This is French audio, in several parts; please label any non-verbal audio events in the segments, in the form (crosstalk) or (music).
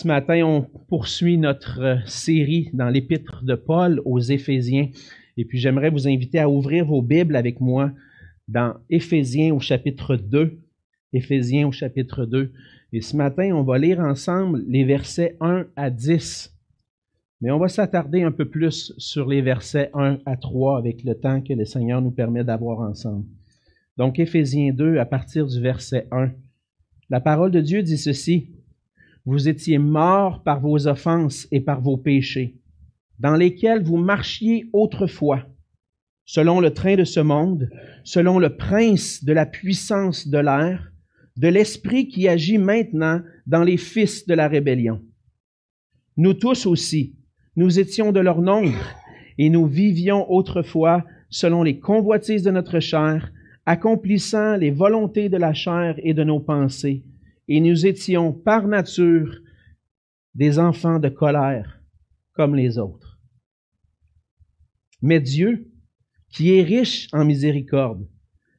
Ce matin, on poursuit notre euh, série dans l'épître de Paul aux Éphésiens. Et puis j'aimerais vous inviter à ouvrir vos Bibles avec moi dans Éphésiens au chapitre 2. Éphésiens au chapitre 2. Et ce matin, on va lire ensemble les versets 1 à 10. Mais on va s'attarder un peu plus sur les versets 1 à 3 avec le temps que le Seigneur nous permet d'avoir ensemble. Donc Éphésiens 2 à partir du verset 1. La parole de Dieu dit ceci. Vous étiez morts par vos offenses et par vos péchés, dans lesquels vous marchiez autrefois, selon le train de ce monde, selon le prince de la puissance de l'air, de l'esprit qui agit maintenant dans les fils de la rébellion. Nous tous aussi, nous étions de leur nombre, et nous vivions autrefois selon les convoitises de notre chair, accomplissant les volontés de la chair et de nos pensées et nous étions par nature des enfants de colère comme les autres. Mais Dieu, qui est riche en miséricorde,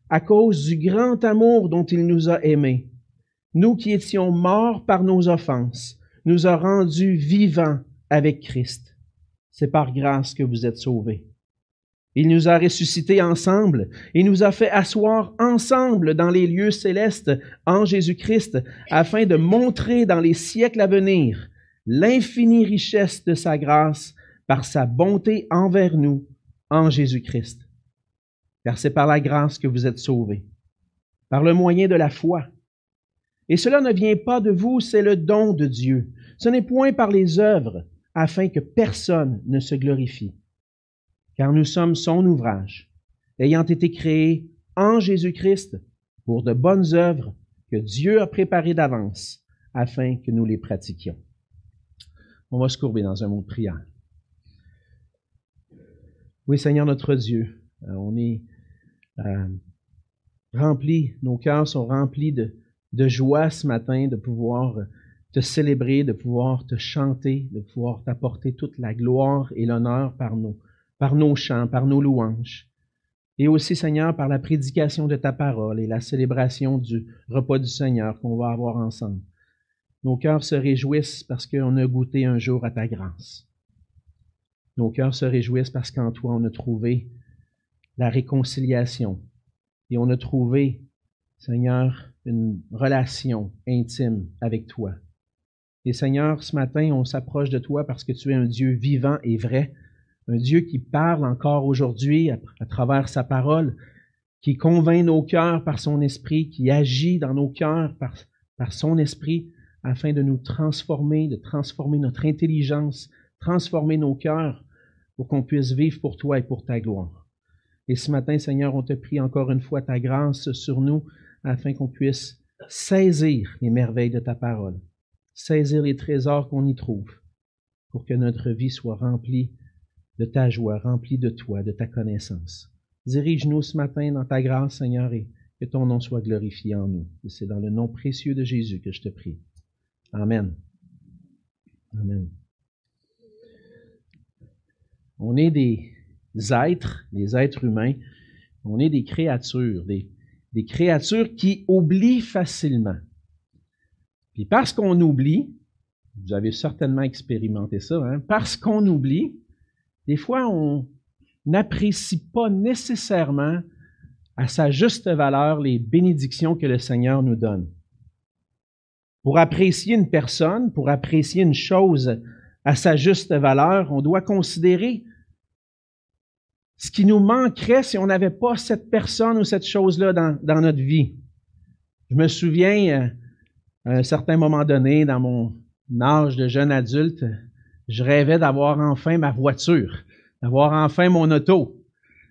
à cause du grand amour dont il nous a aimés, nous qui étions morts par nos offenses, nous a rendus vivants avec Christ. C'est par grâce que vous êtes sauvés. Il nous a ressuscités ensemble et nous a fait asseoir ensemble dans les lieux célestes en Jésus-Christ, afin de montrer dans les siècles à venir l'infinie richesse de sa grâce par sa bonté envers nous en Jésus-Christ. Car c'est par la grâce que vous êtes sauvés, par le moyen de la foi. Et cela ne vient pas de vous, c'est le don de Dieu. Ce n'est point par les œuvres, afin que personne ne se glorifie car nous sommes son ouvrage, ayant été créés en Jésus-Christ pour de bonnes œuvres que Dieu a préparées d'avance afin que nous les pratiquions. On va se courber dans un mot de prière. Oui, Seigneur notre Dieu, euh, on est euh, remplis, nos cœurs sont remplis de, de joie ce matin de pouvoir te célébrer, de pouvoir te chanter, de pouvoir t'apporter toute la gloire et l'honneur par nous par nos chants, par nos louanges. Et aussi, Seigneur, par la prédication de ta parole et la célébration du repas du Seigneur qu'on va avoir ensemble. Nos cœurs se réjouissent parce qu'on a goûté un jour à ta grâce. Nos cœurs se réjouissent parce qu'en toi, on a trouvé la réconciliation et on a trouvé, Seigneur, une relation intime avec toi. Et Seigneur, ce matin, on s'approche de toi parce que tu es un Dieu vivant et vrai, un Dieu qui parle encore aujourd'hui à, travers sa parole, qui convainc nos cœurs par son esprit, qui agit dans nos cœurs par, par son esprit afin de nous transformer, de transformer notre intelligence, transformer nos cœurs pour qu'on puisse vivre pour toi et pour ta gloire. Et ce matin, Seigneur, on te prie encore une fois ta grâce sur nous afin qu'on puisse saisir les merveilles de ta parole, saisir les trésors qu'on y trouve pour que notre vie soit remplie de ta joie, remplie de toi, de ta connaissance. Dirige-nous ce matin dans ta grâce, Seigneur, et que ton nom soit glorifié en nous. C'est dans le nom précieux de Jésus que je te prie. Amen. Amen. On est des êtres, des êtres humains, on est des créatures, des, des créatures qui oublient facilement. Puis parce qu'on oublie, vous avez certainement expérimenté ça, hein, parce qu'on oublie, des fois, on n'apprécie pas nécessairement à sa juste valeur les bénédictions que le Seigneur nous donne. Pour apprécier une personne, pour apprécier une chose à sa juste valeur, on doit considérer ce qui nous manquerait si on n'avait pas cette personne ou cette chose-là dans, notre vie. Je me souviens, euh, à un certain moment donné, dans mon âge de jeune adulte, je rêvais d'avoir enfin ma voiture, d'avoir enfin mon auto.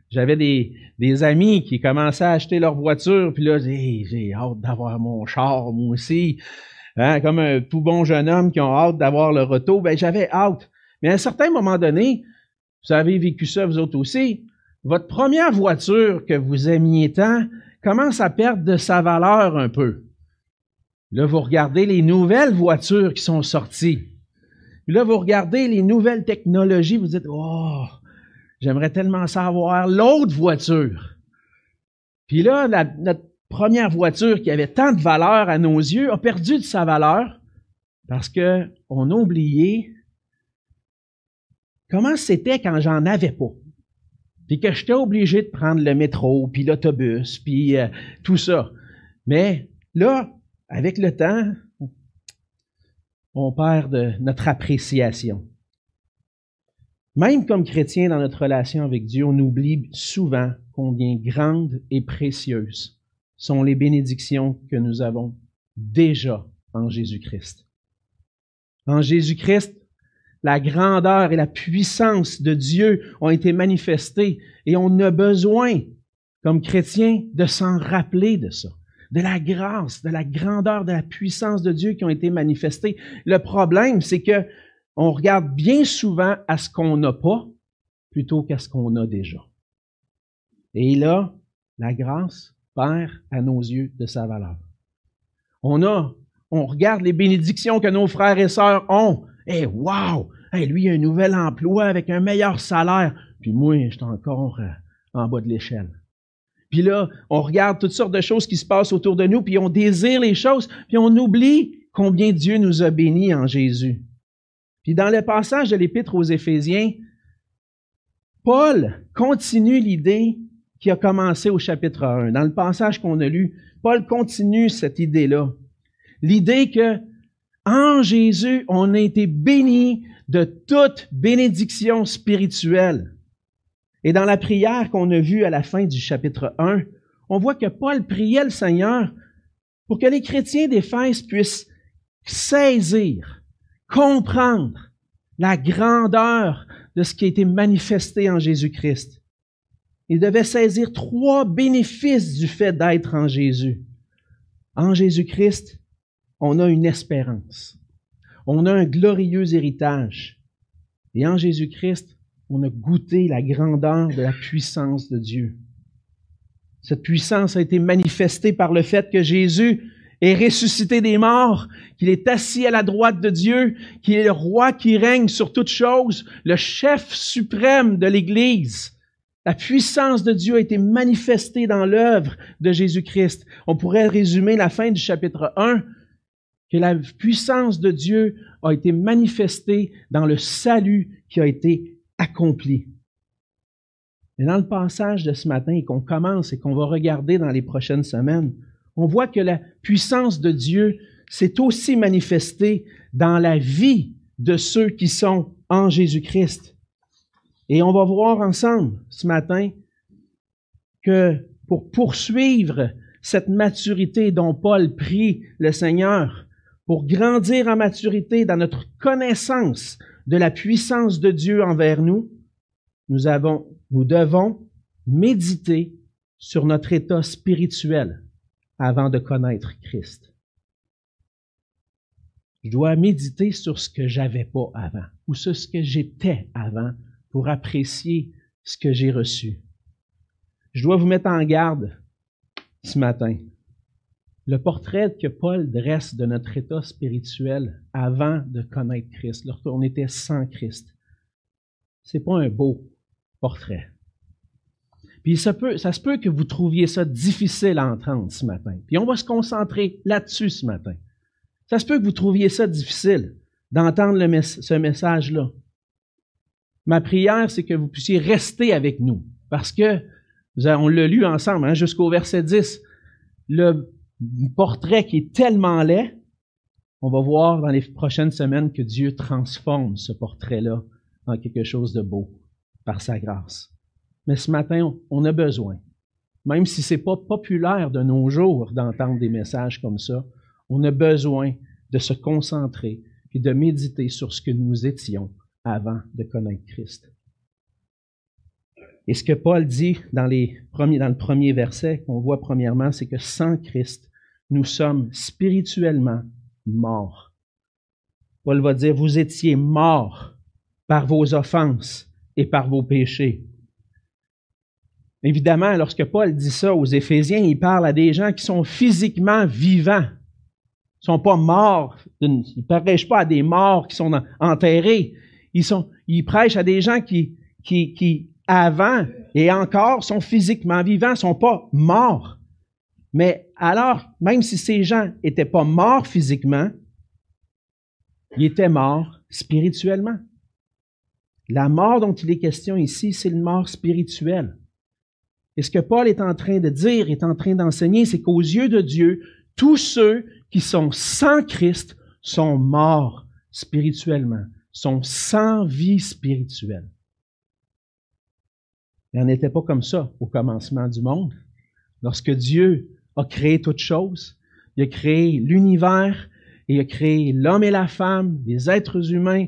J'avais des, des amis qui commençaient à acheter leur voiture, puis là, j'ai hâte d'avoir mon char, moi aussi. Hein, comme un tout bon jeune homme qui a hâte d'avoir leur auto, ben j'avais hâte. Mais à un certain moment donné, vous avez vécu ça vous autres aussi, votre première voiture que vous aimiez tant commence à perdre de sa valeur un peu. Là, vous regardez les nouvelles voitures qui sont sorties. Puis là, vous regardez les nouvelles technologies, vous dites, oh, j'aimerais tellement savoir l'autre voiture. Puis là, notre première voiture qui avait tant de valeur à nos yeux a perdu de sa valeur Parce que on a oublié comment c'était quand j'en avais pas. Puis que j'étais obligé de prendre le métro, puis l'autobus, puis euh, tout ça. Mais là, avec le temps, on perd de notre appréciation. Même comme chrétien dans notre relation avec Dieu, on oublie souvent combien grandes et précieuses sont les bénédictions que nous avons déjà en Jésus-Christ. En Jésus-Christ, la grandeur et la puissance de Dieu ont été manifestées et on a besoin, comme chrétiens, de s'en rappeler de ça, de la grâce, de la grandeur, de la puissance de Dieu qui ont été manifestées. Le problème, c'est que on regarde bien souvent à ce qu'on n'a pas plutôt qu'à ce qu'on a déjà. Et là, la grâce perd à nos yeux de sa valeur. On a, on regarde les bénédictions que nos frères et sœurs ont. Eh, wow! Hey, lui, il a un nouvel emploi avec un meilleur salaire. Puis moi, je suis encore en bas de l'échelle. Puis là, on regarde toutes sortes de choses qui se passent autour de nous, puis on désire les choses, puis on oublie combien Dieu nous a bénis en Jésus. Puis dans le passage de l'Épître aux Éphésiens, Paul continue l'idée qui a commencé au chapitre 1. Dans le passage qu'on a lu, Paul continue cette idée-là. L'idée que en Jésus, on a été béni de toute bénédiction spirituelle. Et dans la prière qu'on a vue à la fin du chapitre 1, on voit que Paul priait le Seigneur pour que les chrétiens d'Éphèse puissent saisir, comprendre la grandeur de ce qui a été manifesté en Jésus-Christ. Il devait saisir trois bénéfices du fait d'être en Jésus. En Jésus-Christ, on a une espérance. On a un glorieux héritage. Et en Jésus-Christ, on a goûté la grandeur de la puissance de Dieu. Cette puissance a été manifestée par le fait que Jésus est ressuscité des morts, qu'il est assis à la droite de Dieu, qu'il est le roi qui règne sur toutes choses, le chef suprême de l'Église. La puissance de Dieu a été manifestée dans l'œuvre de Jésus-Christ. On pourrait résumer la fin du chapitre 1 que la puissance de Dieu a été manifestée dans le salut qui a été accompli. Mais dans le passage de ce matin et qu'on commence et qu'on va regarder dans les prochaines semaines, on voit que la puissance de Dieu s'est aussi manifestée dans la vie de ceux qui sont en Jésus-Christ. Et on va voir ensemble ce matin que pour poursuivre cette maturité dont Paul prie le Seigneur, pour grandir en maturité dans notre connaissance de la puissance de Dieu envers nous, nous avons, nous devons méditer sur notre état spirituel avant de connaître Christ. Je dois méditer sur ce que j'avais pas avant ou sur ce que j'étais avant pour apprécier ce que j'ai reçu. Je dois vous mettre en garde ce matin le portrait que Paul dresse de notre état spirituel avant de connaître Christ, lorsqu'on était sans Christ, c'est pas un beau portrait. Puis ça, se peut que vous trouviez ça difficile à entendre ce matin. Puis on va se concentrer là-dessus ce matin. Ça se peut que vous trouviez ça difficile d'entendre ce message-là. Ma prière, c'est que vous puissiez rester avec nous. Parce que, on l'a lu ensemble, hein, jusqu'au verset 10. Le portrait qui est tellement laid, on va voir dans les prochaines semaines que Dieu transforme ce portrait-là en quelque chose de beau par sa grâce. Mais ce matin, on a besoin, même si c'est pas populaire de nos jours d'entendre des messages comme ça, on a besoin de se concentrer et de méditer sur ce que nous étions avant de connaître Christ. Et ce que Paul dit dans, dans le premier verset qu'on voit premièrement, c'est que sans Christ, nous sommes spirituellement morts. Paul va dire, vous étiez morts par vos offenses et par vos péchés. Évidemment, lorsque Paul dit ça aux Éphésiens, il parle à des gens qui sont physiquement vivants. Ils sont pas morts, ils ne prêchent pas à des morts qui sont enterrés. Ils, sont, ils prêchent à des gens qui, qui, qui, avant et encore, sont physiquement vivants, sont pas morts. Mais alors, même si ces gens n'étaient pas morts physiquement, il était mort spirituellement. La mort dont il est question ici, c'est une mort spirituelle. Et ce que Paul est en train de dire, est en train d'enseigner, c'est qu'aux yeux de Dieu, tous ceux qui sont sans Christ sont morts spirituellement, sont sans vie spirituelle. Il n'en était pas comme ça au commencement du monde. Lorsque Dieu a créé toutes choses, il a créé l'univers, il a créé l'homme et la femme, les êtres humains,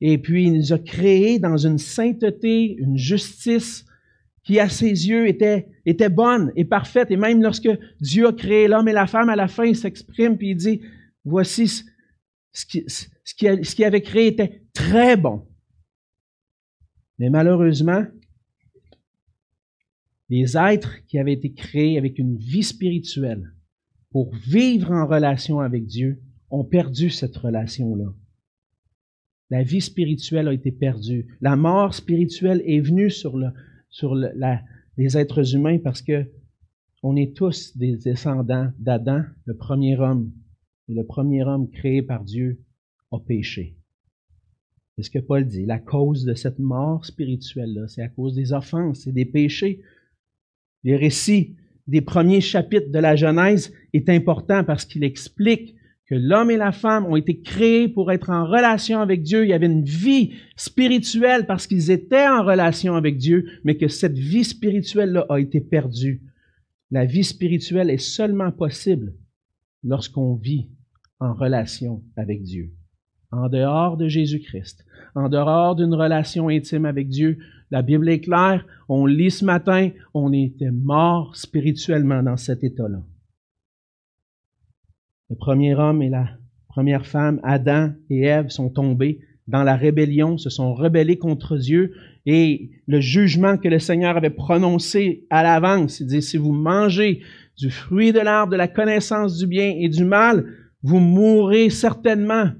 et puis il nous a créés dans une sainteté, une justice qui à ses yeux était, était bonne et parfaite. Et même lorsque Dieu a créé l'homme et la femme, à la fin, il s'exprime puis il dit, voici ce, qui, ce qu'il avait créé était très bon. Mais malheureusement, les êtres qui avaient été créés avec une vie spirituelle pour vivre en relation avec Dieu ont perdu cette relation-là. La vie spirituelle a été perdue. La mort spirituelle est venue sur, le, sur les êtres humains parce que on est tous des descendants d'Adam, le premier homme. Et le premier homme créé par Dieu a péché. C'est ce que Paul dit. La cause de cette mort spirituelle-là, c'est à cause des offenses et des péchés. Les récits des premiers chapitres de la Genèse est important parce qu'il explique que l'homme et la femme ont été créés pour être en relation avec Dieu. Il y avait une vie spirituelle parce qu'ils étaient en relation avec Dieu, mais que cette vie spirituelle-là a été perdue. La vie spirituelle est seulement possible lorsqu'on vit en relation avec Dieu. En dehors de Jésus-Christ, en dehors d'une relation intime avec Dieu, la Bible est claire, on lit ce matin, on était mort spirituellement dans cet état-là. Le premier homme et la première femme, Adam et Ève, sont tombés dans la rébellion, se sont rebellés contre Dieu et le jugement que le Seigneur avait prononcé à l'avance, il dit, si vous mangez du fruit de l'arbre de la connaissance du bien et du mal, vous mourrez certainement.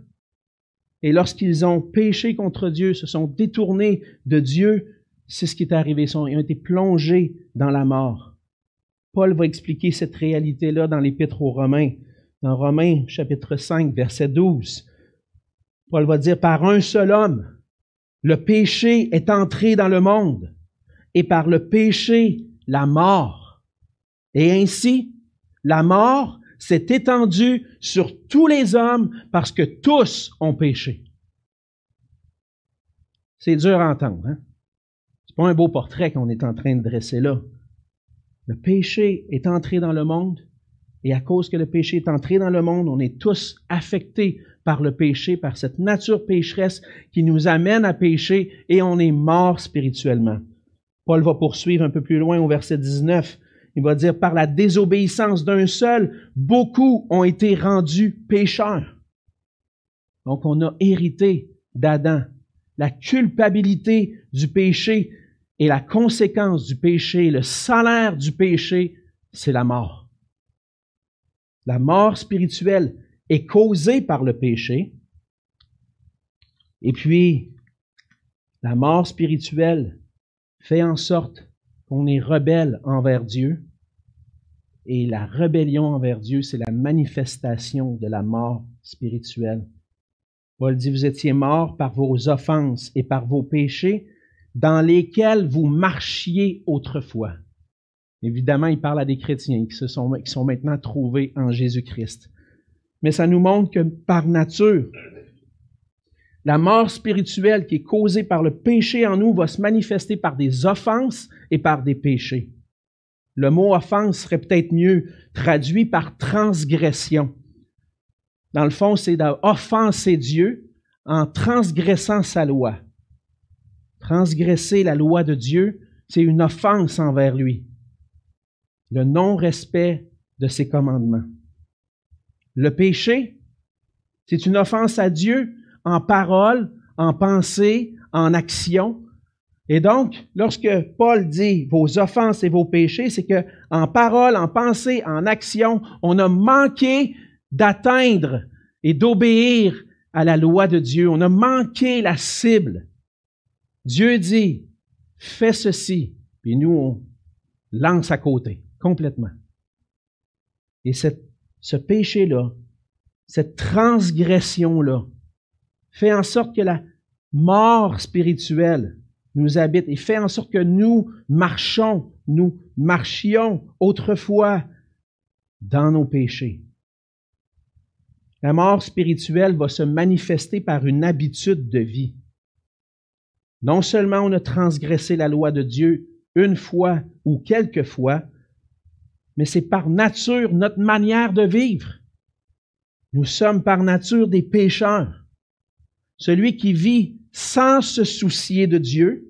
Et lorsqu'ils ont péché contre Dieu, se sont détournés de Dieu, c'est ce qui est arrivé. Ils ont été plongés dans la mort. Paul va expliquer cette réalité-là dans l'Épître aux Romains dans Romains chapitre 5, verset 12. Paul va dire, par un seul homme, le péché est entré dans le monde, et par le péché, la mort. Et ainsi, la mort s'est étendue sur tous les hommes parce que tous ont péché. C'est dur à entendre, hein? C'est pas un beau portrait qu'on est en train de dresser là. Le péché est entré dans le monde et à cause que le péché est entré dans le monde, on est tous affectés par le péché, par cette nature pécheresse qui nous amène à pécher et on est mort spirituellement. Paul va poursuivre un peu plus loin au verset 19. Il va dire, par la désobéissance d'un seul, beaucoup ont été rendus pécheurs. Donc on a hérité d'Adam. La culpabilité du péché et la conséquence du péché, le salaire du péché, c'est la mort. La mort spirituelle est causée par le péché. Et puis, la mort spirituelle fait en sorte qu'on est rebelle envers Dieu. Et la rébellion envers Dieu, c'est la manifestation de la mort spirituelle. Paul dit, vous étiez morts par vos offenses et par vos péchés dans lesquels vous marchiez autrefois. Évidemment, il parle à des chrétiens qui, sont, qui sont maintenant trouvés en Jésus-Christ. Mais ça nous montre que par nature, la mort spirituelle qui est causée par le péché en nous va se manifester par des offenses et par des péchés. Le mot offense serait peut-être mieux traduit par transgression. Dans le fond, c'est d'offenser Dieu en transgressant sa loi. Transgresser la loi de Dieu, c'est une offense envers lui le non-respect de ses commandements. Le péché, c'est une offense à Dieu en parole, en pensée, en action. Et donc, lorsque Paul dit vos offenses et vos péchés, c'est que en parole, en pensée, en action, on a manqué d'atteindre et d'obéir à la loi de Dieu. On a manqué la cible. Dieu dit, fais ceci, puis nous, on lance à côté complètement. Et ce péché-là, cette transgression-là fait en sorte que la mort spirituelle nous habite et fait en sorte que nous marchons, nous marchions autrefois dans nos péchés. La mort spirituelle va se manifester par une habitude de vie. Non seulement on a transgressé la loi de Dieu une fois ou quelques fois, mais c'est par nature notre manière de vivre. Nous sommes par nature des pécheurs. Celui qui vit sans se soucier de Dieu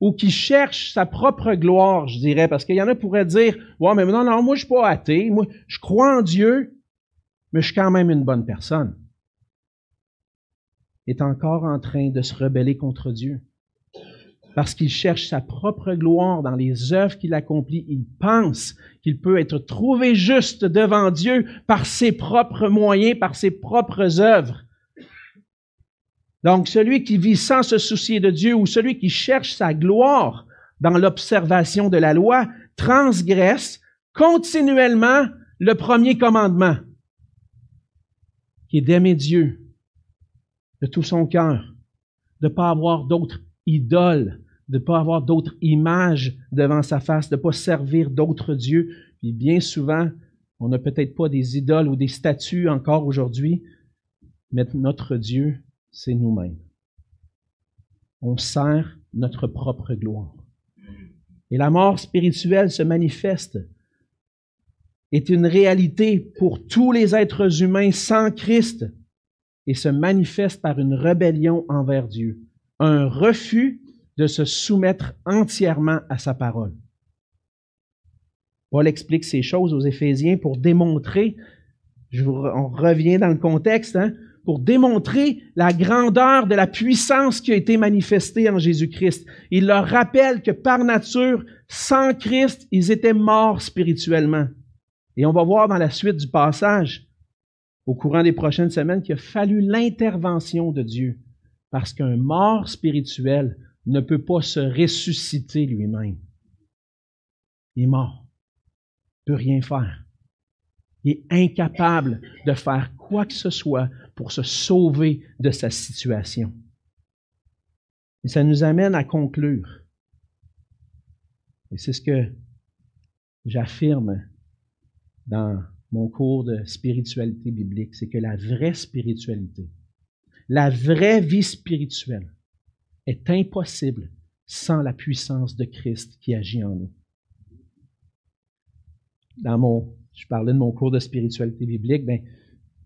ou qui cherche sa propre gloire, je dirais, parce qu'il y en a pourraient dire, ouais, mais non, non, moi je suis pas athée, moi je crois en Dieu, mais je suis quand même une bonne personne, est encore en train de se rebeller contre Dieu. Parce qu'il cherche sa propre gloire dans les œuvres qu'il accomplit. Il pense qu'il peut être trouvé juste devant Dieu par ses propres moyens, par ses propres œuvres. Donc, celui qui vit sans se soucier de Dieu ou celui qui cherche sa gloire dans l'observation de la loi transgresse continuellement le premier commandement, qui est d'aimer Dieu de tout son cœur, de ne pas avoir d'autres idoles, de ne pas avoir d'autres images devant sa face, de ne pas servir d'autres dieux. Puis bien souvent, on n'a peut-être pas des idoles ou des statues encore aujourd'hui, mais notre Dieu, c'est nous-mêmes. On sert notre propre gloire. Et la mort spirituelle se manifeste, est une réalité pour tous les êtres humains sans Christ et se manifeste par une rébellion envers Dieu, un refus de se soumettre entièrement à sa parole. Paul explique ces choses aux Éphésiens pour démontrer, on revient dans le contexte, hein, pour démontrer la grandeur de la puissance qui a été manifestée en Jésus-Christ. Il leur rappelle que par nature, sans Christ, ils étaient morts spirituellement. Et on va voir dans la suite du passage, au courant des prochaines semaines, qu'il a fallu l'intervention de Dieu. Parce qu'un mort spirituel ne peut pas se ressusciter lui-même. Il est mort. Il ne peut rien faire. Il est incapable de faire quoi que ce soit pour se sauver de sa situation. Et ça nous amène à conclure. Et c'est ce que j'affirme dans mon cours de spiritualité biblique, c'est que la vraie spiritualité, la vraie vie spirituelle est impossible sans la puissance de Christ qui agit en nous. Dans mon, je parlais de mon cours de spiritualité biblique, ben,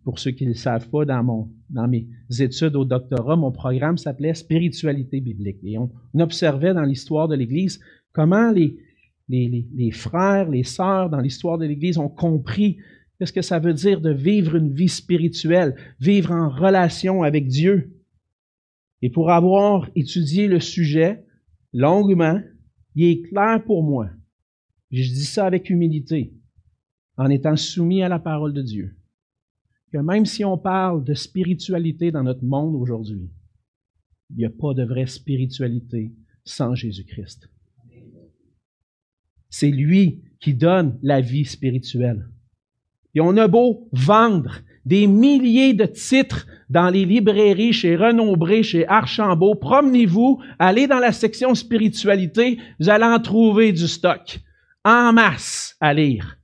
pour ceux qui ne le savent pas, dans, mon, dans mes études au doctorat, mon programme s'appelait Spiritualité biblique. Et on, observait dans l'histoire de l'Église comment les, frères, les sœurs dans l'histoire de l'Église ont compris qu'est-ce que ça veut dire de vivre une vie spirituelle, vivre en relation avec Dieu. Et pour avoir étudié le sujet longuement, il est clair pour moi, je dis ça avec humilité, en étant soumis à la parole de Dieu, que même si on parle de spiritualité dans notre monde aujourd'hui, il n'y a pas de vraie spiritualité sans Jésus-Christ. C'est lui qui donne la vie spirituelle. Et on a beau vendre des milliers de titres dans les librairies, chez Renombré, chez Archambault, promenez-vous, allez dans la section spiritualité, vous allez en trouver du stock en masse à lire.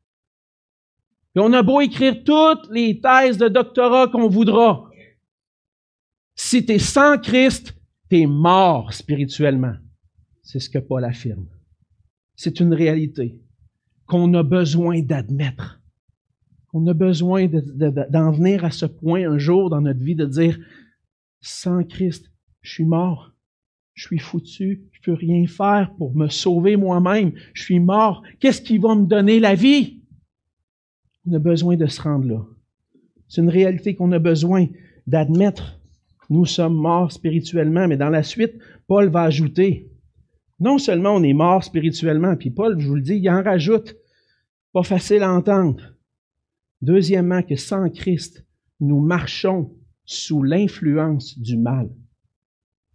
Et on a beau écrire toutes les thèses de doctorat qu'on voudra. Si tu sans Christ, tu es mort spirituellement. C'est ce que Paul affirme. C'est une réalité qu'on a besoin d'admettre. On a besoin d'en venir à ce point un jour dans notre vie de dire, sans Christ, je suis mort. Je suis foutu. Je peux rien faire pour me sauver moi-même. Je suis mort. Qu'est-ce qui va me donner la vie? On a besoin de se rendre là. C'est une réalité qu'on a besoin d'admettre. Nous sommes morts spirituellement, mais dans la suite, Paul va ajouter, non seulement on est mort spirituellement, puis Paul, je vous le dis, il en rajoute, pas facile à entendre. Deuxièmement, que sans Christ, nous marchons sous l'influence du mal.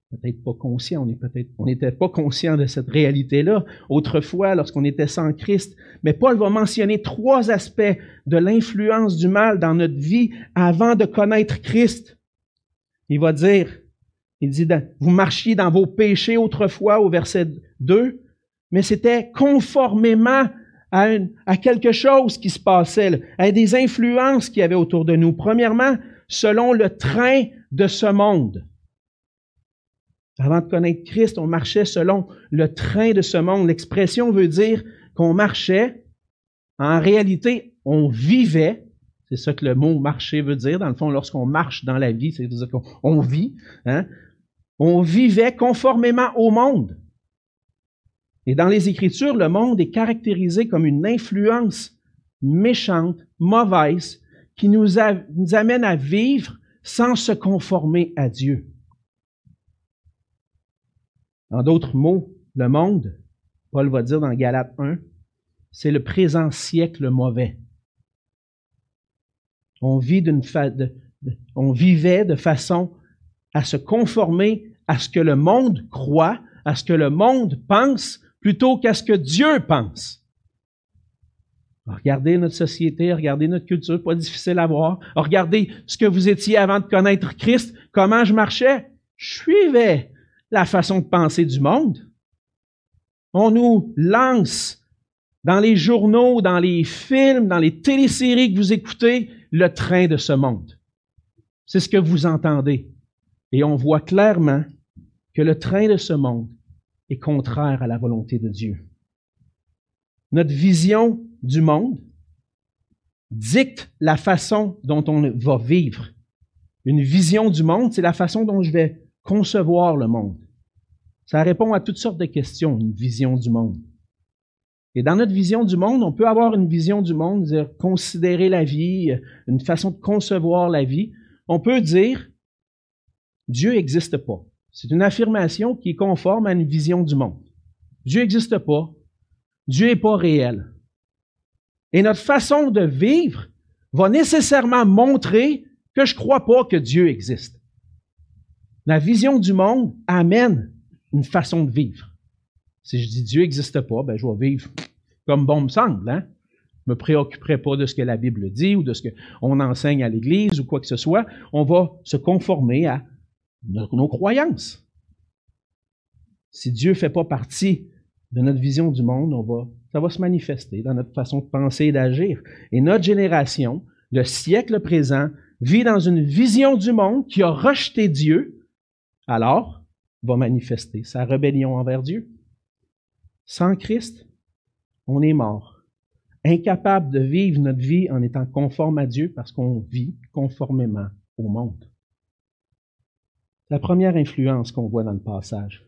Peut-être pas conscient, on est peut-être, on n'était pas conscient de cette réalité-là autrefois lorsqu'on était sans Christ. Mais Paul va mentionner trois aspects de l'influence du mal dans notre vie avant de connaître Christ. Il va dire, il dit, vous marchiez dans vos péchés autrefois au verset 2, mais c'était conformément à, à quelque chose qui se passait, à des influences qu'il y avait autour de nous. Premièrement, selon le train de ce monde. Avant de connaître Christ, on marchait selon le train de ce monde. L'expression veut dire qu'on marchait. En réalité, on vivait. C'est ça que le mot marcher veut dire. Dans le fond, lorsqu'on marche dans la vie, c'est dire qu'on vit. Hein? On vivait conformément au monde. Et dans les Écritures, le monde est caractérisé comme une influence méchante, mauvaise, qui nous amène à vivre sans se conformer à Dieu. En d'autres mots, le monde, Paul va dire dans Galates 1, c'est le présent siècle mauvais. On, on vivait de façon à se conformer à ce que le monde croit, à ce que le monde pense, plutôt qu'à ce que Dieu pense. Regardez notre société, regardez notre culture, pas difficile à voir. Regardez ce que vous étiez avant de connaître Christ, comment je marchais. Je suivais la façon de penser du monde. On nous lance dans les journaux, dans les films, dans les téléséries que vous écoutez, le train de ce monde. C'est ce que vous entendez. Et on voit clairement que le train de ce monde est contraire à la volonté de Dieu. Notre vision du monde dicte la façon dont on va vivre. Une vision du monde, c'est la façon dont je vais concevoir le monde. Ça répond à toutes sortes de questions, une vision du monde. Et dans notre vision du monde, on peut avoir une vision du monde, dire considérer la vie, une façon de concevoir la vie. On peut dire Dieu n'existe pas. C'est une affirmation qui est conforme à une vision du monde. Dieu n'existe pas. Dieu n'est pas réel. Et notre façon de vivre va nécessairement montrer que je ne crois pas que Dieu existe. La vision du monde amène une façon de vivre. Si je dis Dieu n'existe pas, ben je vais vivre comme bon me semble. Hein? Je me préoccuperai pas de ce que la Bible dit ou de ce qu'on enseigne à l'Église ou quoi que ce soit. On va se conformer à nos, croyances. Si Dieu ne fait pas partie de notre vision du monde, ça va se manifester dans notre façon de penser et d'agir. Et notre génération, le siècle présent, vit dans une vision du monde qui a rejeté Dieu. Alors, va manifester sa rébellion envers Dieu. Sans Christ, on est mort, incapable de vivre notre vie en étant conforme à Dieu parce qu'on vit conformément au monde. La première influence qu'on voit dans le passage.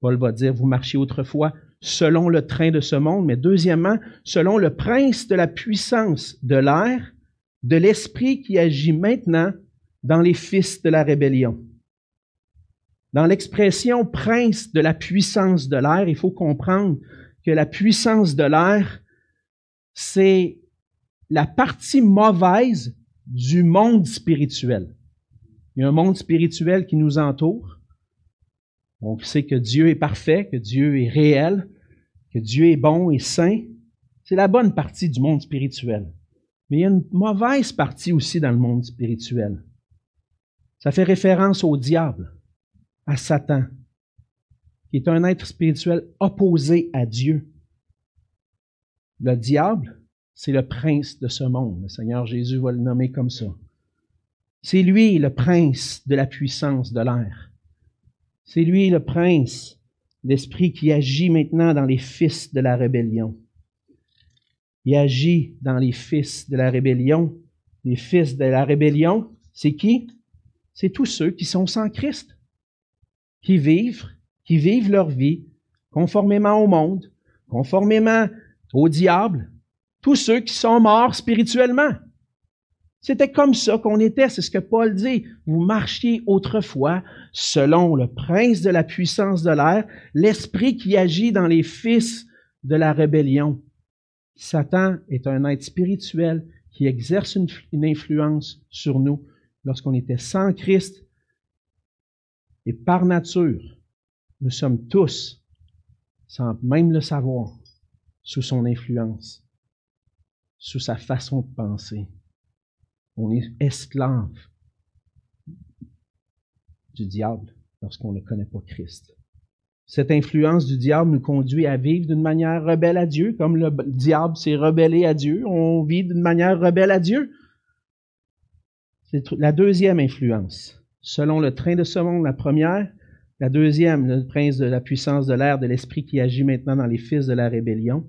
Paul va dire, vous marchiez autrefois selon le train de ce monde, mais deuxièmement, selon le prince de la puissance de l'air, de l'esprit qui agit maintenant dans les fils de la rébellion. Dans l'expression prince de la puissance de l'air, il faut comprendre que la puissance de l'air, c'est la partie mauvaise du monde spirituel. Il y a un monde spirituel qui nous entoure. On sait que Dieu est parfait, que Dieu est réel, que Dieu est bon et saint. C'est la bonne partie du monde spirituel. Mais il y a une mauvaise partie aussi dans le monde spirituel. Ça fait référence au diable à Satan, qui est un être spirituel opposé à Dieu. Le diable, c'est le prince de ce monde. Le Seigneur Jésus va le nommer comme ça. C'est lui le prince de la puissance de l'air. C'est lui le prince, l'esprit qui agit maintenant dans les fils de la rébellion. Il agit dans les fils de la rébellion. Les fils de la rébellion, c'est qui? C'est tous ceux qui sont sans Christ qui vivent, qui vivent leur vie conformément au monde, conformément au diable, tous ceux qui sont morts spirituellement. C'était comme ça qu'on était, c'est ce que Paul dit. Vous marchiez autrefois selon le prince de la puissance de l'air, l'esprit qui agit dans les fils de la rébellion. Satan est un être spirituel qui exerce une, influence sur nous lorsqu'on était sans Christ Et par nature, nous sommes tous, sans même le savoir, sous son influence, sous sa façon de penser. On est esclave du diable lorsqu'on ne connaît pas Christ. Cette influence du diable nous conduit à vivre d'une manière rebelle à Dieu, comme le diable s'est rebellé à Dieu. On vit d'une manière rebelle à Dieu. C'est la deuxième influence. Selon le train de ce monde, la première, la deuxième, le prince de la puissance de l'air, de l'esprit qui agit maintenant dans les fils de la rébellion.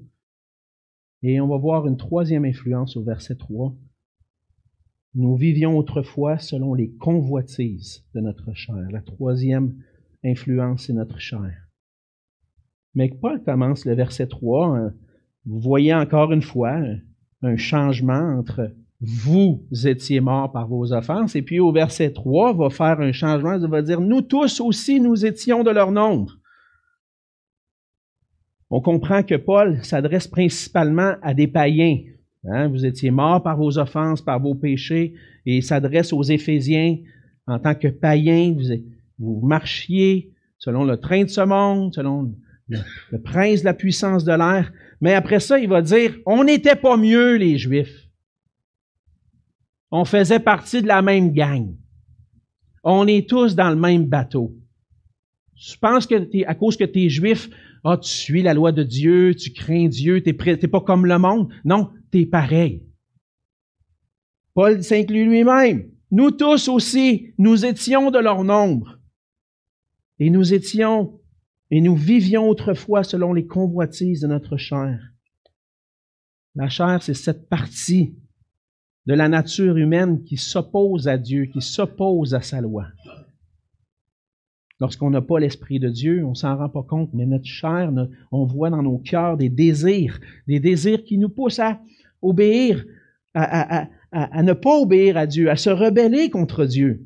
Et on va voir une troisième influence au verset 3. Nous vivions autrefois selon les convoitises de notre chair. La troisième influence, c'est notre chair. Mais Paul commence le verset 3. Hein. Vous voyez encore une fois un changement entre vous étiez morts par vos offenses. Et puis au verset 3, va faire un changement, il va dire, nous tous aussi, nous étions de leur nombre. On comprend que Paul s'adresse principalement à des païens. Hein. Vous étiez morts par vos offenses, par vos péchés, et il s'adresse aux Éphésiens en tant que païens. Vous, vous marchiez selon le train de ce monde, selon le, prince de la puissance de l'air. Mais après ça, il va dire, on n'était pas mieux les Juifs. On faisait partie de la même gang. On est tous dans le même bateau. Tu penses que à cause que tu es juif, ah, tu suis la loi de Dieu, tu crains Dieu, tu n'es pas comme le monde. Non, tu es pareil. Paul s'inclut lui-même. Nous tous aussi, nous étions de leur nombre. Et nous étions et nous vivions autrefois selon les convoitises de notre chair. La chair, c'est cette partie de la nature humaine qui s'oppose à Dieu, qui s'oppose à sa loi. Lorsqu'on n'a pas l'Esprit de Dieu, on s'en rend pas compte, mais notre chair, on voit dans nos cœurs des désirs, des désirs qui nous poussent à obéir, à, à ne pas obéir à Dieu, à se rebeller contre Dieu.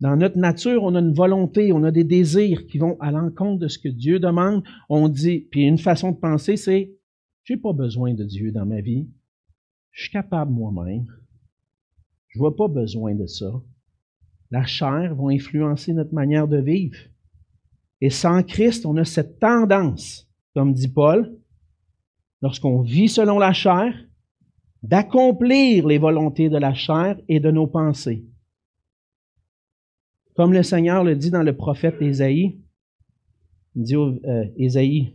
Dans notre nature, on a une volonté, on a des désirs qui vont à l'encontre de ce que Dieu demande. On dit, puis une façon de penser, c'est j'ai pas besoin de Dieu dans ma vie. Je suis capable moi-même. Je vois pas besoin de ça. La chair va influencer notre manière de vivre. Et sans Christ, on a cette tendance, comme dit Paul, lorsqu'on vit selon la chair, d'accomplir les volontés de la chair et de nos pensées. Comme le Seigneur le dit dans le prophète Ésaïe, il dit euh, Ésaïe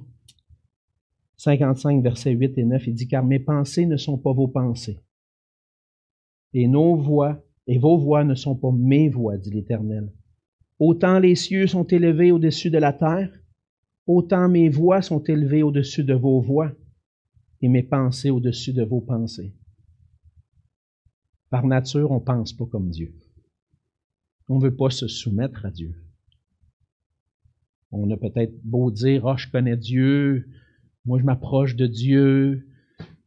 55, versets 8 et 9, il dit, car mes pensées ne sont pas vos pensées. Et nos voix, et vos voix ne sont pas mes voix, dit l'Éternel. Autant les cieux sont élevés au-dessus de la terre, autant mes voix sont élevées au-dessus de vos voix, et mes pensées au-dessus de vos pensées. Par nature, on ne pense pas comme Dieu. On ne veut pas se soumettre à Dieu. On a peut-être beau dire, oh, je connais Dieu, moi je m'approche de Dieu,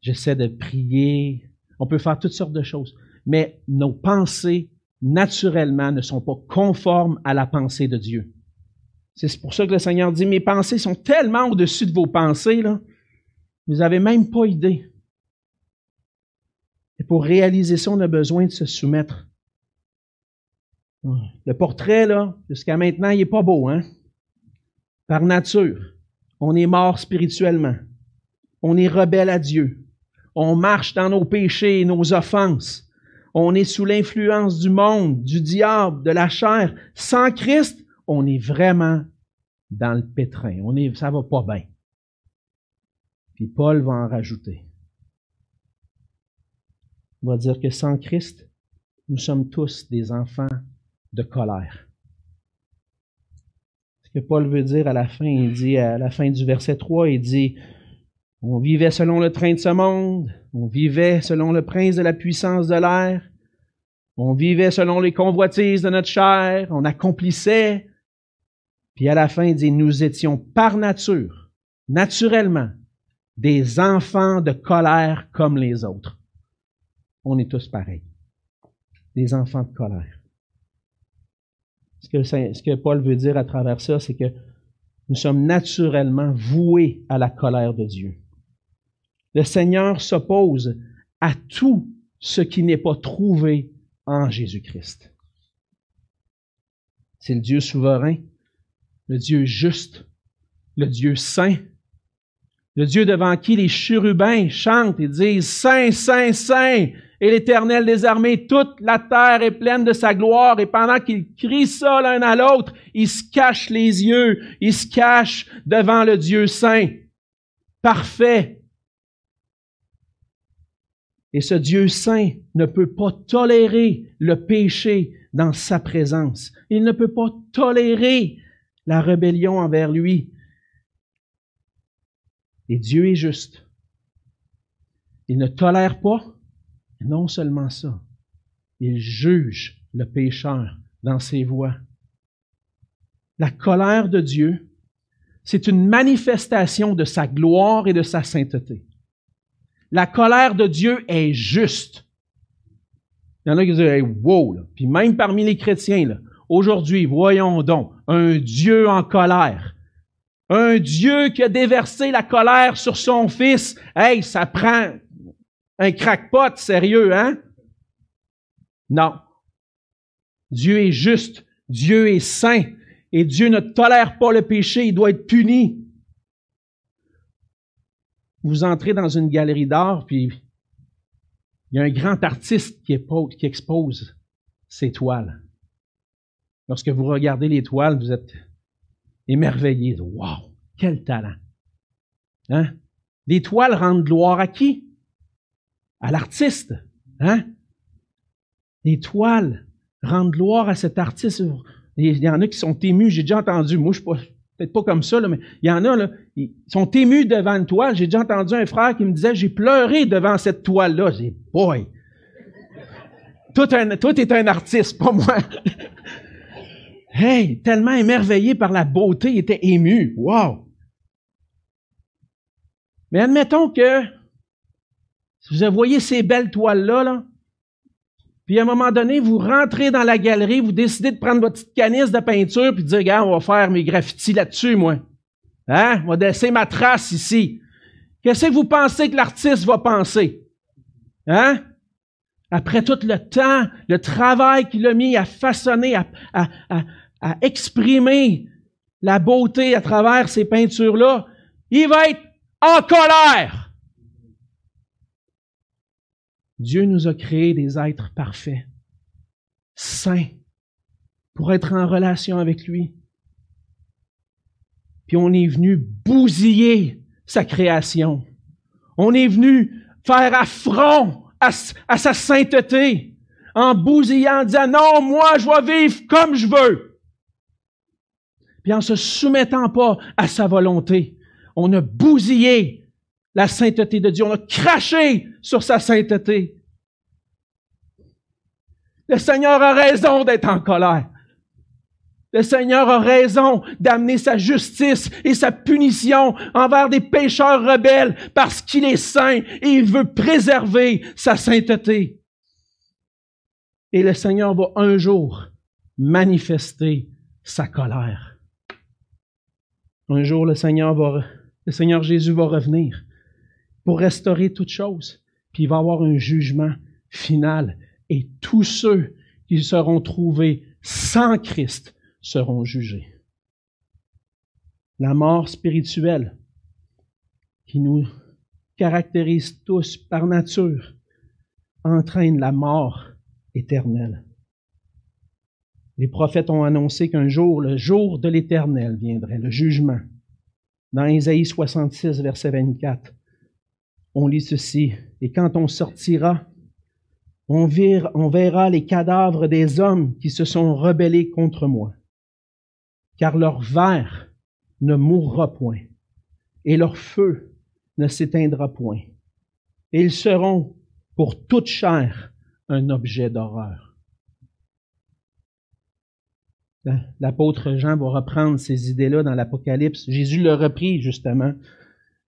j'essaie de prier. On peut faire toutes sortes de choses. Mais nos pensées, naturellement, ne sont pas conformes à la pensée de Dieu. C'est pour ça que le Seigneur dit, mes pensées sont tellement au-dessus de vos pensées. Vous n'avez même pas idée. Et pour réaliser ça, on a besoin de se soumettre le portrait, là, jusqu'à maintenant, il n'est pas beau, hein? Par nature, on est mort spirituellement. On est rebelle à Dieu. On marche dans nos péchés et nos offenses. On est sous l'influence du monde, du diable, de la chair. Sans Christ, on est vraiment dans le pétrin. On est, va pas bien. Puis Paul va en rajouter. Il va dire que sans Christ, nous sommes tous des enfants de colère. Que Paul veut dire à la fin, il dit à la fin du verset 3, il dit, on vivait selon le train de ce monde, on vivait selon le prince de la puissance de l'air, on vivait selon les convoitises de notre chair, on accomplissait. Puis à la fin, il dit, nous étions par nature, naturellement, des enfants de colère comme les autres. On est tous pareils. Des enfants de colère. Ce que, Paul veut dire à travers ça, c'est que nous sommes naturellement voués à la colère de Dieu. Le Seigneur s'oppose à tout ce qui n'est pas trouvé en Jésus-Christ. C'est le Dieu souverain, le Dieu juste, le Dieu saint, le Dieu devant qui les chérubins chantent et disent Saint, Saint, Saint et l'Éternel des armées, toute la terre est pleine de sa gloire. Et pendant qu'ils crient ça l'un à l'autre, ils se cachent les yeux, ils se cachent devant le Dieu saint, parfait. Et ce Dieu saint ne peut pas tolérer le péché dans sa présence. Il ne peut pas tolérer la rébellion envers lui. Et Dieu est juste. Il ne tolère pas, non seulement ça, il juge le pécheur dans ses voies. La colère de Dieu, c'est une manifestation de sa gloire et de sa sainteté. La colère de Dieu est juste. Il y en a qui disent, wow, puis même parmi les chrétiens, aujourd'hui, voyons donc, un Dieu en colère. Un Dieu qui a déversé la colère sur son Fils. Hey, ça prend un crackpot, sérieux, hein? Non. Dieu est juste. Dieu est saint. Et Dieu ne tolère pas le péché. Il doit être puni. Vous entrez dans une galerie d'art, puis il y a un grand artiste qui, expose ses toiles. Lorsque vous regardez les toiles, vous êtes émerveillé. Wow, quel talent! Hein? Les toiles rendent gloire à qui? À l'artiste. Hein? Les toiles rendent gloire à cet artiste. Il y en a qui sont émus, j'ai déjà entendu. Moi, je suis peut-être pas comme ça, mais il y en a, là, ils sont émus devant une toile. J'ai déjà entendu un frère qui me disait, j'ai pleuré devant cette toile-là. J'ai dit, boy! Toi, un, toi, t'es un artiste, pas moi. (laughs) Hey, tellement émerveillé par la beauté, il était ému. Wow! Mais admettons que vous voyez ces belles toiles-là, là, puis à un moment donné, vous rentrez dans la galerie, vous décidez de prendre votre petite canisse de peinture, puis de dire, regarde, on va faire mes graffitis là-dessus, moi. Hein? On va laisser ma trace ici. Qu'est-ce que vous pensez que l'artiste va penser? Hein? Après tout le temps, le travail qu'il a mis à façonner, à, à, à exprimer la beauté à travers ces peintures-là, il va être en colère. Dieu nous a créé des êtres parfaits, saints, pour être en relation avec lui. Puis on est venu bousiller sa création. On est venu faire affront à, à sa sainteté en bousillant, en disant non, moi je vais vivre comme je veux puis en se soumettant pas à sa volonté, on a bousillé la sainteté de Dieu, on a craché sur sa sainteté. Le Seigneur a raison d'être en colère. Le Seigneur a raison d'amener sa justice et sa punition envers des pécheurs rebelles parce qu'il est saint et il veut préserver sa sainteté. Et le Seigneur va un jour manifester sa colère. Un jour, le Seigneur, va, le Seigneur Jésus va revenir pour restaurer toutes choses. Puis il va avoir un jugement final. Et tous ceux qui seront trouvés sans Christ seront jugés. La mort spirituelle qui nous caractérise tous par nature entraîne la mort éternelle. Les prophètes ont annoncé qu'un jour, le jour de l'Éternel viendrait, le jugement. Dans Isaïe 66, verset 24, on lit ceci, et quand on sortira, on, on verra les cadavres des hommes qui se sont rebellés contre moi, car leur ver ne mourra point, et leur feu ne s'éteindra point, et ils seront pour toute chair un objet d'horreur. L'apôtre Jean va reprendre ces idées-là dans l'Apocalypse. Jésus l'a repris, justement.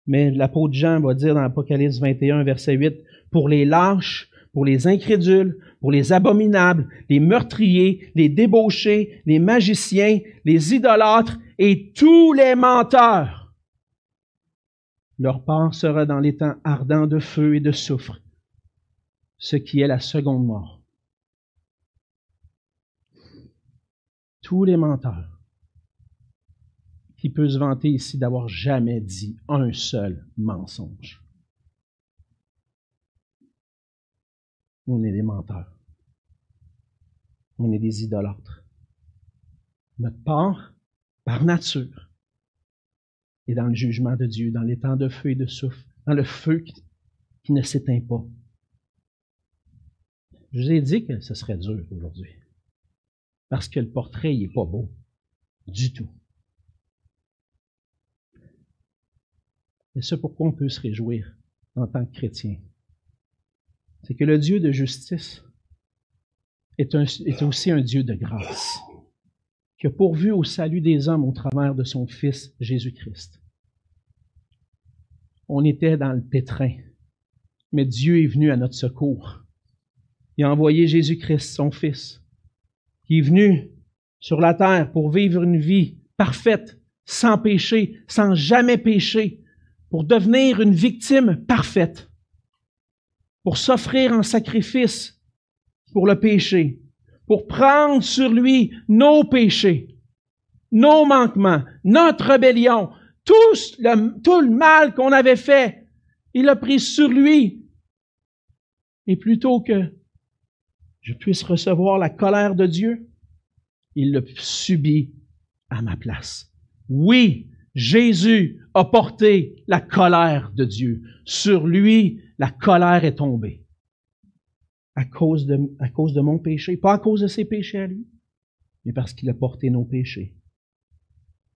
Mais l'apôtre Jean va dire dans l'Apocalypse 21, verset 8, pour les lâches, pour les incrédules, pour les abominables, les meurtriers, les débauchés, les magiciens, les idolâtres et tous les menteurs. Leur part sera dans les temps ardents de feu et de soufre, ce qui est la seconde mort. tous les menteurs, qui peut se vanter ici d'avoir jamais dit un seul mensonge. On est des menteurs. On est des idolâtres. Notre part, par nature, est dans le jugement de Dieu, dans les temps de feu et de souffle, dans le feu qui, ne s'éteint pas. Je vous ai dit que ce serait dur aujourd'hui. Parce que le portrait, n'est pas beau. Du tout. Et c'est pourquoi on peut se réjouir en tant que chrétien. C'est que le Dieu de justice est, est aussi un Dieu de grâce, qui a pourvu au salut des hommes au travers de son Fils Jésus-Christ. On était dans le pétrin, mais Dieu est venu à notre secours. Il a envoyé Jésus-Christ, son Fils, qui est venu sur la terre pour vivre une vie parfaite, sans péché, sans jamais pécher, pour devenir une victime parfaite, pour s'offrir en sacrifice pour le péché, pour prendre sur lui nos péchés, nos manquements, notre rébellion, tout le, le mal qu'on avait fait, il a pris sur lui. Et plutôt que je puisse recevoir la colère de Dieu, il l'a subi à ma place. Oui, Jésus a porté la colère de Dieu. Sur lui, la colère est tombée. À cause de, à cause de mon péché. Pas à cause de ses péchés à lui, mais parce qu'il a porté nos péchés.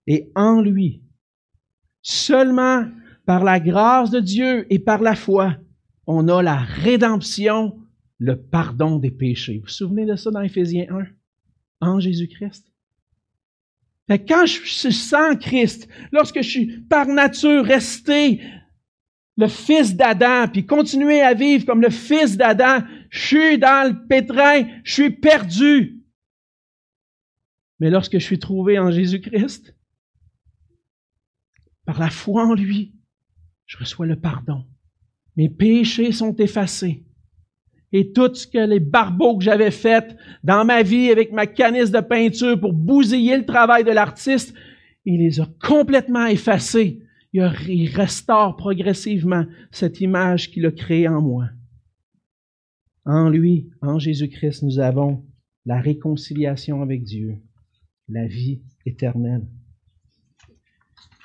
Et en lui, seulement par la grâce de Dieu et par la foi, on a la rédemption, le pardon des péchés. Vous vous souvenez de ça dans Éphésiens 1? En Jésus-Christ? Quand je suis sans Christ, lorsque je suis par nature resté le fils d'Adam, puis continuer à vivre comme le fils d'Adam, je suis dans le pétrin, je suis perdu. Mais lorsque je suis trouvé en Jésus-Christ, par la foi en lui, je reçois le pardon. Mes péchés sont effacés et tout ce que les barbeaux que j'avais fait dans ma vie avec ma canisse de peinture pour bousiller le travail de l'artiste, il les a complètement effacés. Il, restaure progressivement cette image qu'il a créée en moi. En lui, en Jésus-Christ, nous avons la réconciliation avec Dieu, la vie éternelle.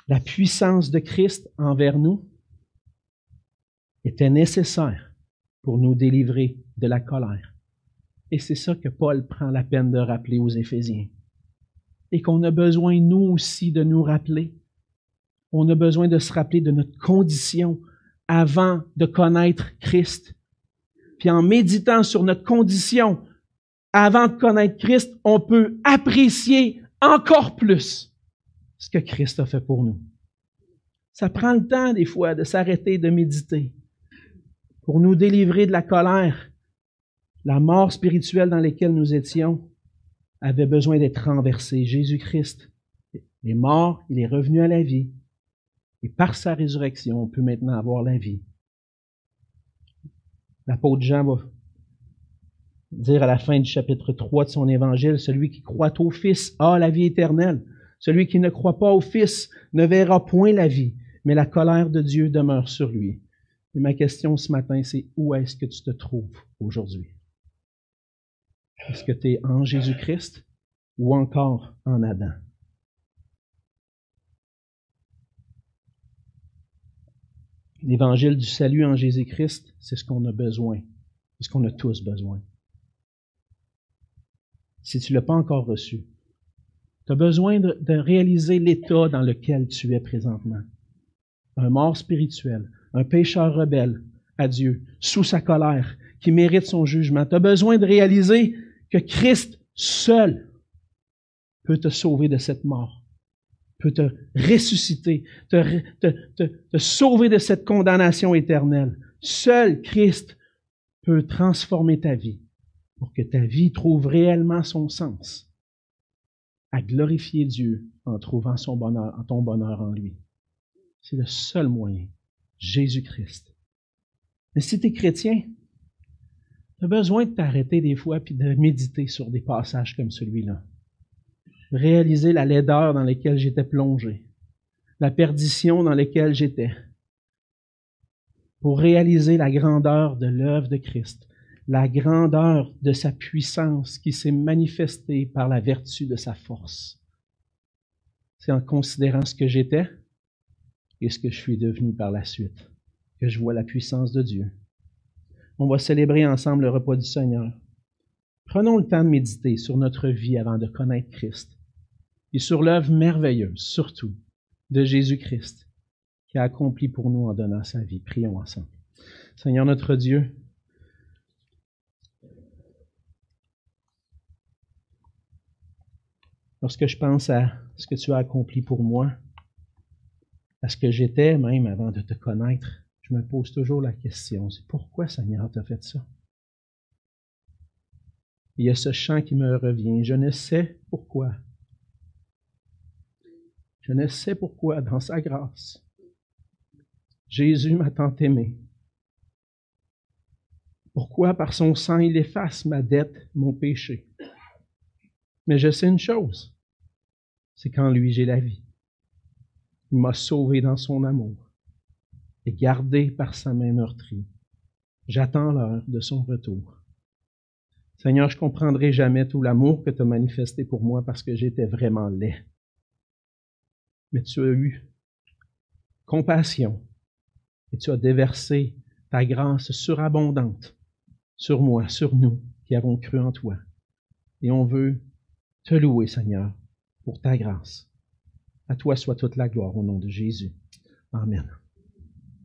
La puissance de Christ envers nous était nécessaire pour nous délivrer de la colère. Et c'est ça que Paul prend la peine de rappeler aux Éphésiens. Et qu'on a besoin, nous aussi, de nous rappeler. On a besoin de se rappeler de notre condition avant de connaître Christ. Puis en méditant sur notre condition avant de connaître Christ, on peut apprécier encore plus ce que Christ a fait pour nous. Ça prend le temps des fois de s'arrêter de méditer pour nous délivrer de la colère. La mort spirituelle dans laquelle nous étions avait besoin d'être renversée. Jésus-Christ est mort, il est revenu à la vie. Et par sa résurrection, on peut maintenant avoir la vie. L'apôtre Jean va dire à la fin du chapitre 3 de son évangile, celui qui croit au Fils a la vie éternelle. Celui qui ne croit pas au Fils ne verra point la vie, mais la colère de Dieu demeure sur lui. Et ma question ce matin, c'est où est-ce que tu te trouves aujourd'hui? Est-ce que tu es en Jésus-Christ ou encore en Adam? L'évangile du salut en Jésus-Christ, c'est ce qu'on a besoin, c'est ce qu'on a tous besoin. Si tu ne l'as pas encore reçu, tu as besoin de, de réaliser l'état dans lequel tu es présentement. Un mort spirituel, un pécheur rebelle à Dieu, sous sa colère, qui mérite son jugement. Tu as besoin de réaliser que Christ seul peut te sauver de cette mort, peut te ressusciter, te, te, sauver de cette condamnation éternelle. Seul Christ peut transformer ta vie pour que ta vie trouve réellement son sens, à glorifier Dieu en trouvant son bonheur, ton bonheur en lui. C'est le seul moyen. Jésus-Christ. Mais si tu es chrétien, tu as besoin de t'arrêter des fois puis de méditer sur des passages comme celui-là. réaliser la laideur dans laquelle j'étais plongé, la perdition dans laquelle j'étais, pour réaliser la grandeur de l'œuvre de Christ, la grandeur de sa puissance qui s'est manifestée par la vertu de sa force. C'est en considérant ce que j'étais et ce que je suis devenu par la suite que je vois la puissance de Dieu. On va célébrer ensemble le repas du Seigneur. Prenons le temps de méditer sur notre vie avant de connaître Christ et sur l'œuvre merveilleuse, surtout, de Jésus-Christ qui a accompli pour nous en donnant sa vie. Prions ensemble. Seigneur notre Dieu, lorsque je pense à ce que tu as accompli pour moi, à ce que j'étais même avant de te connaître, je me pose toujours la question, c'est pourquoi Seigneur t'as fait ça? Il y a ce chant qui me revient, je ne sais pourquoi. Je ne sais pourquoi, dans sa grâce, Jésus m'a tant aimé. Pourquoi par son sang il efface ma dette, mon péché? Mais je sais une chose, c'est qu'en lui j'ai la vie. Il m'a sauvé dans son amour et gardé par sa main meurtrie. J'attends l'heure de son retour. Seigneur, je comprendrai jamais tout l'amour que tu as manifesté pour moi parce que j'étais vraiment laid. Mais tu as eu compassion et tu as déversé ta grâce surabondante sur moi, sur nous qui avons cru en toi. Et on veut te louer, Seigneur, pour ta grâce. À toi soit toute la gloire au nom de Jésus. Amen.